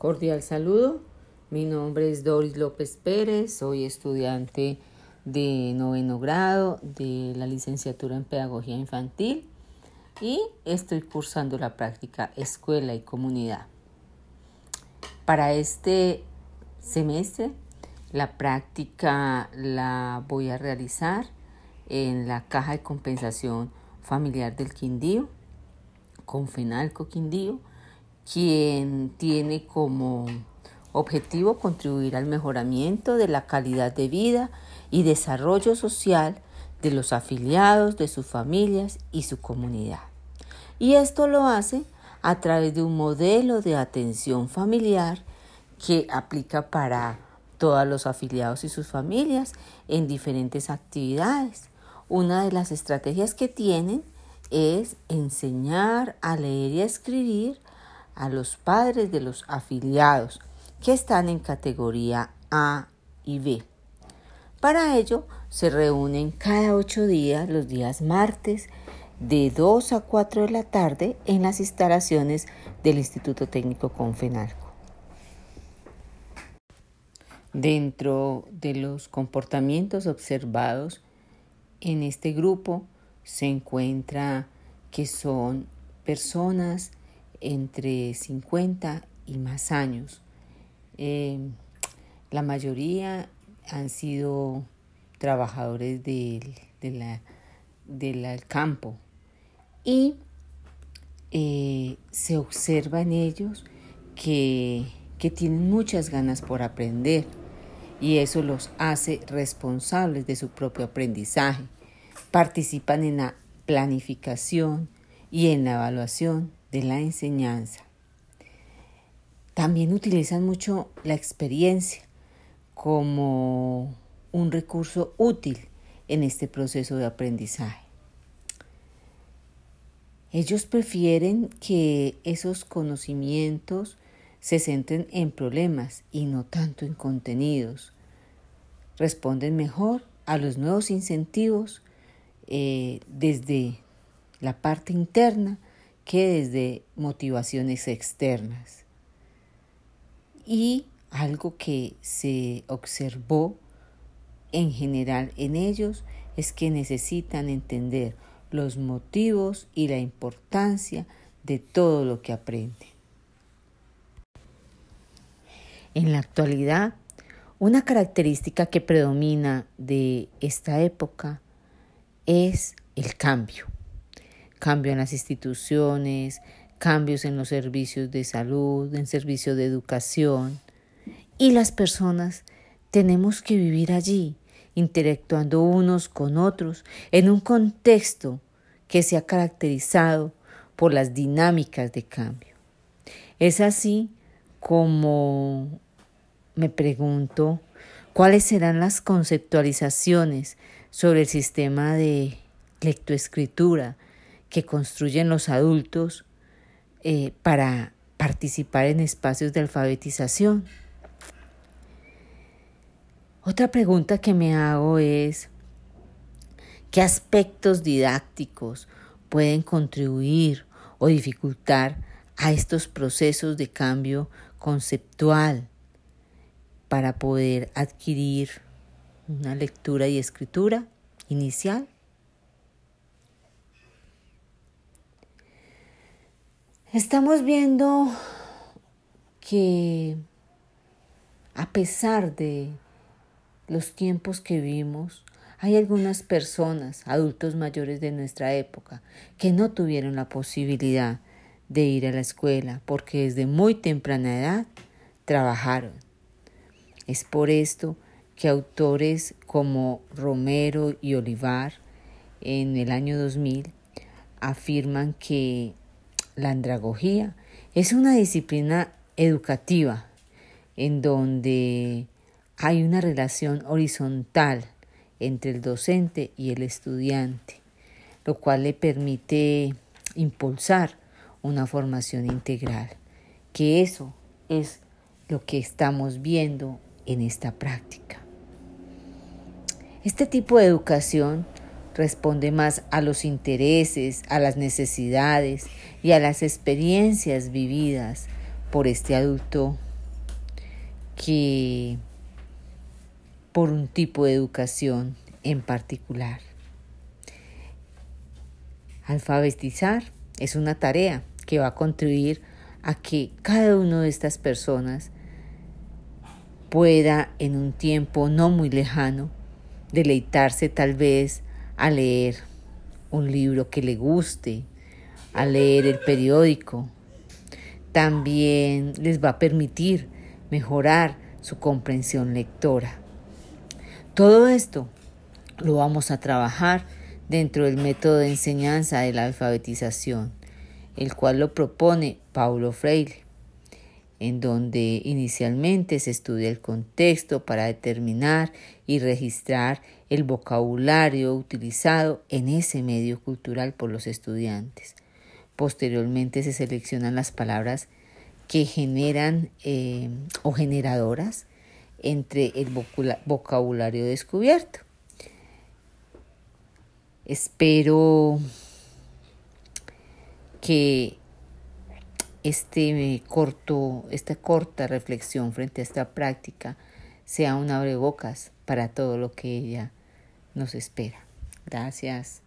Cordial saludo. Mi nombre es Doris López Pérez, soy estudiante de noveno grado de la licenciatura en Pedagogía Infantil y estoy cursando la práctica Escuela y Comunidad. Para este semestre la práctica la voy a realizar en la Caja de Compensación Familiar del Quindío, con Fenalco Quindío, quien tiene como objetivo contribuir al mejoramiento de la calidad de vida y desarrollo social de los afiliados, de sus familias y su comunidad. Y esto lo hace a través de un modelo de atención familiar que aplica para todos los afiliados y sus familias en diferentes actividades. Una de las estrategias que tienen es enseñar a leer y a escribir a los padres de los afiliados que están en categoría A y B. Para ello se reúnen cada ocho días, los días martes, de 2 a 4 de la tarde en las instalaciones del Instituto Técnico Confenalco. Dentro de los comportamientos observados en este grupo se encuentra que son personas entre 50 y más años. Eh, la mayoría han sido trabajadores del, del campo y eh, se observa en ellos que, que tienen muchas ganas por aprender y eso los hace responsables de su propio aprendizaje. Participan en la planificación y en la evaluación de la enseñanza. También utilizan mucho la experiencia como un recurso útil en este proceso de aprendizaje. Ellos prefieren que esos conocimientos se centren en problemas y no tanto en contenidos. Responden mejor a los nuevos incentivos eh, desde la parte interna que desde motivaciones externas. Y algo que se observó en general en ellos es que necesitan entender los motivos y la importancia de todo lo que aprenden. En la actualidad, una característica que predomina de esta época es el cambio cambio en las instituciones, cambios en los servicios de salud, en servicios de educación. Y las personas tenemos que vivir allí, interactuando unos con otros, en un contexto que se ha caracterizado por las dinámicas de cambio. Es así como me pregunto cuáles serán las conceptualizaciones sobre el sistema de lectoescritura que construyen los adultos eh, para participar en espacios de alfabetización. Otra pregunta que me hago es, ¿qué aspectos didácticos pueden contribuir o dificultar a estos procesos de cambio conceptual para poder adquirir una lectura y escritura inicial? Estamos viendo que a pesar de los tiempos que vivimos, hay algunas personas, adultos mayores de nuestra época, que no tuvieron la posibilidad de ir a la escuela porque desde muy temprana edad trabajaron. Es por esto que autores como Romero y Olivar en el año 2000 afirman que la andragogía es una disciplina educativa en donde hay una relación horizontal entre el docente y el estudiante, lo cual le permite impulsar una formación integral, que eso es lo que estamos viendo en esta práctica. Este tipo de educación responde más a los intereses, a las necesidades y a las experiencias vividas por este adulto que por un tipo de educación en particular. Alfabetizar es una tarea que va a contribuir a que cada una de estas personas pueda en un tiempo no muy lejano deleitarse tal vez a leer un libro que le guste, a leer el periódico. También les va a permitir mejorar su comprensión lectora. Todo esto lo vamos a trabajar dentro del método de enseñanza de la alfabetización, el cual lo propone Paulo Freire, en donde inicialmente se estudia el contexto para determinar y registrar el vocabulario utilizado en ese medio cultural por los estudiantes. Posteriormente se seleccionan las palabras que generan eh, o generadoras entre el vocabulario descubierto. Espero que este corto, esta corta reflexión frente a esta práctica sea un abrebocas para todo lo que ella nos espera. Gracias.